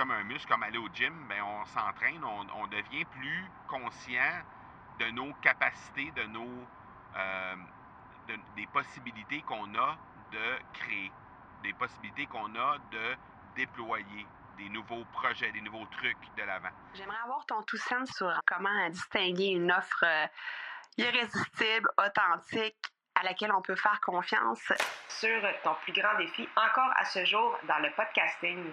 comme un muscle, comme aller au gym, ben on s'entraîne, on, devient plus conscient de nos capacités, de nos euh, des possibilités qu'on a de créer, des possibilités qu'on a de déployer des nouveaux projets, des nouveaux trucs de l'avant. J'aimerais avoir ton tout sens sur comment distinguer une offre euh, irrésistible, authentique, à laquelle on peut faire confiance. Sur ton plus grand défi encore à ce jour dans le podcasting.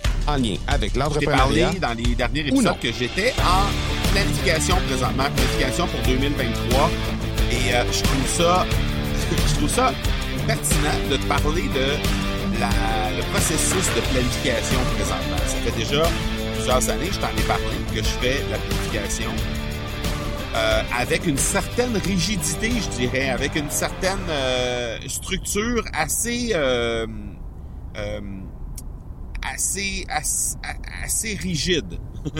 en lien avec l'entrepreneuriat. parlé dans les derniers épisodes que j'étais en planification présentement, planification pour 2023. Et euh, je trouve ça, je trouve ça pertinent de te parler de le processus de planification présentement. Ça fait déjà plusieurs années, je t'en ai parlé, que je fais la planification euh, avec une certaine rigidité, je dirais, avec une certaine euh, structure assez, euh, assez, rigide.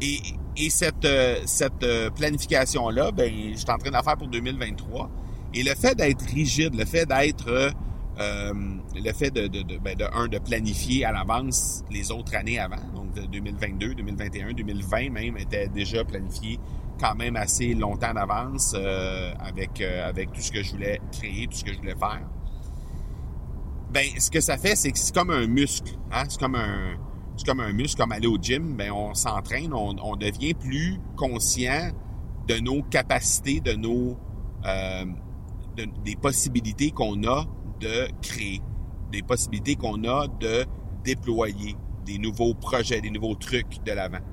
et, et cette, cette planification-là, ben, je suis en train d'en faire pour 2023. Et le fait d'être rigide, le fait d'être euh, le fait de, de, de, ben de, un, de planifier à l'avance les autres années avant, donc de 2022, 2021, 2020 même, était déjà planifié quand même assez longtemps d'avance euh, euh, avec tout ce que je voulais créer, tout ce que je voulais faire. Ben, ce que ça fait, c'est que c'est comme un muscle. Hein? C'est comme un. C'est comme un muscle, comme aller au gym, ben on s'entraîne, on, devient plus conscient de nos capacités, de nos euh, des possibilités qu'on a de créer, des possibilités qu'on a de déployer des nouveaux projets, des nouveaux trucs de l'avant.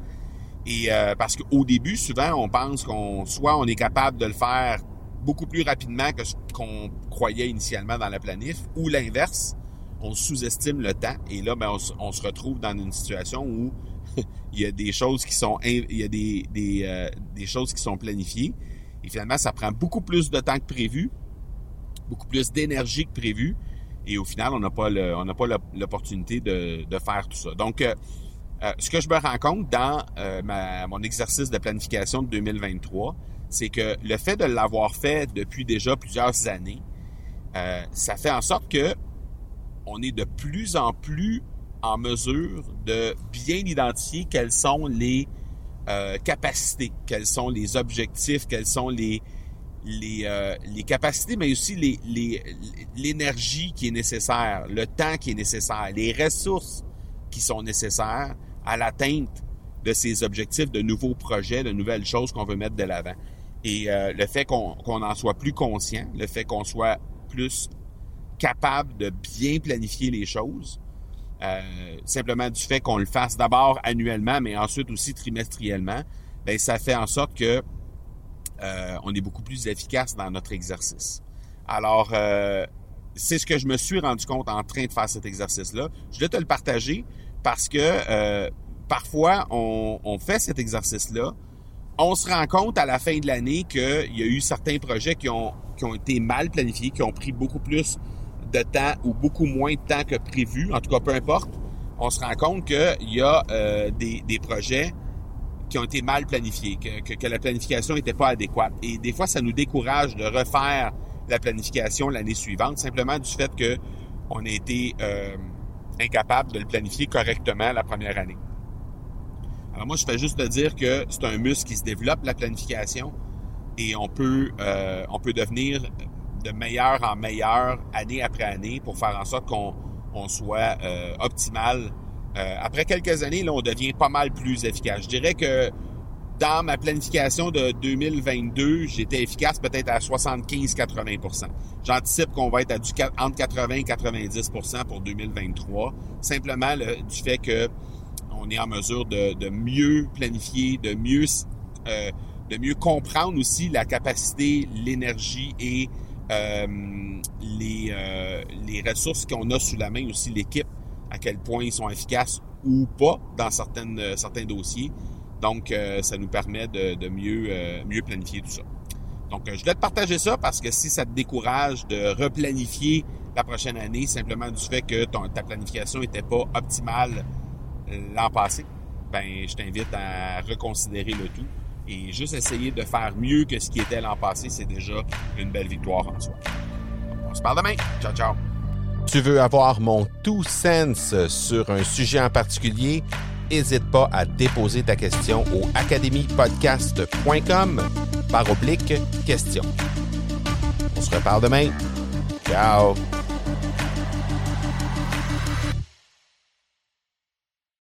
Et euh, parce qu'au début, souvent, on pense qu'on soit on est capable de le faire beaucoup plus rapidement que ce qu'on croyait initialement dans la planif, ou l'inverse, on sous-estime le temps. Et là, ben, on, se retrouve dans une situation où il y a des choses qui sont il y a des, des, euh, des choses qui sont planifiées. Et finalement, ça prend beaucoup plus de temps que prévu beaucoup plus d'énergie que prévu. Et au final, on n'a pas on n'a pas l'opportunité de, de, faire tout ça. Donc, euh, euh, ce que je me rends compte dans mon exercice de planification de 2023, c'est que le fait de l'avoir fait depuis déjà plusieurs années, ça fait en sorte que on est de plus en plus en mesure de bien identifier quelles sont les capacités, quels sont les objectifs, quels sont les, les, euh, capacités, mais aussi l'énergie qui est nécessaire, le temps qui est nécessaire, les ressources qui sont nécessaires à l'atteinte de ces objectifs, de nouveaux projets, de nouvelles choses qu'on veut mettre de l'avant. Et euh, le fait qu'on en soit plus conscient, le fait qu'on soit plus capable de bien planifier les choses, euh, simplement du fait qu'on le fasse d'abord annuellement, mais ensuite aussi trimestriellement, ben ça fait en sorte que euh, on est beaucoup plus efficace dans notre exercice. Alors, euh, c'est ce que je me suis rendu compte en train de faire cet exercice-là. Je voulais te le partager parce que euh, parfois, on, fait cet exercice-là. On se rend compte à la fin de l'année qu'il y a eu certains projets qui ont, qui ont été mal planifiés, qui ont pris beaucoup plus de temps ou beaucoup moins de temps que prévu. En tout cas, peu importe. On se rend compte qu'il y a des, des projets qui ont été mal planifiés, que, que, la planification n'était pas adéquate. Et des fois, ça nous décourage de refaire la planification l'année suivante, simplement du fait que on a été euh, incapable de le planifier correctement la première année. Alors moi, je fais juste te dire que c'est un muscle qui se développe, la planification, et on peut, euh, on peut devenir de meilleur en meilleur année après année pour faire en sorte qu'on on soit euh, optimal euh, après quelques années, là, on devient pas mal plus efficace. Je dirais que dans ma planification de 2022, j'étais efficace peut-être à 75-80% J'anticipe qu'on va être à du, entre 80 et 90% pour 2023, simplement du fait que on est en mesure de, mieux planifier, de mieux, euh, de mieux comprendre aussi la capacité, l'énergie et euh, les, les ressources qu'on a sous la main aussi, l'équipe à quel point ils sont efficaces ou pas dans certaines, certains dossiers. Donc, ça nous permet de, de mieux, mieux planifier tout ça. Donc, je voulais te partager ça parce que si ça te décourage de replanifier la prochaine année simplement du fait que ta planification n'était pas optimale l'an passé, ben je t'invite à reconsidérer le tout et juste essayer de faire mieux que ce qui était l'an passé, c'est déjà une belle victoire en soi. On se parle demain. Ciao, ciao. Tu veux avoir mon tout sens sur un sujet en particulier? N'hésite pas à déposer ta question au academypodcast.com par oblique question. On se reparle demain. Ciao!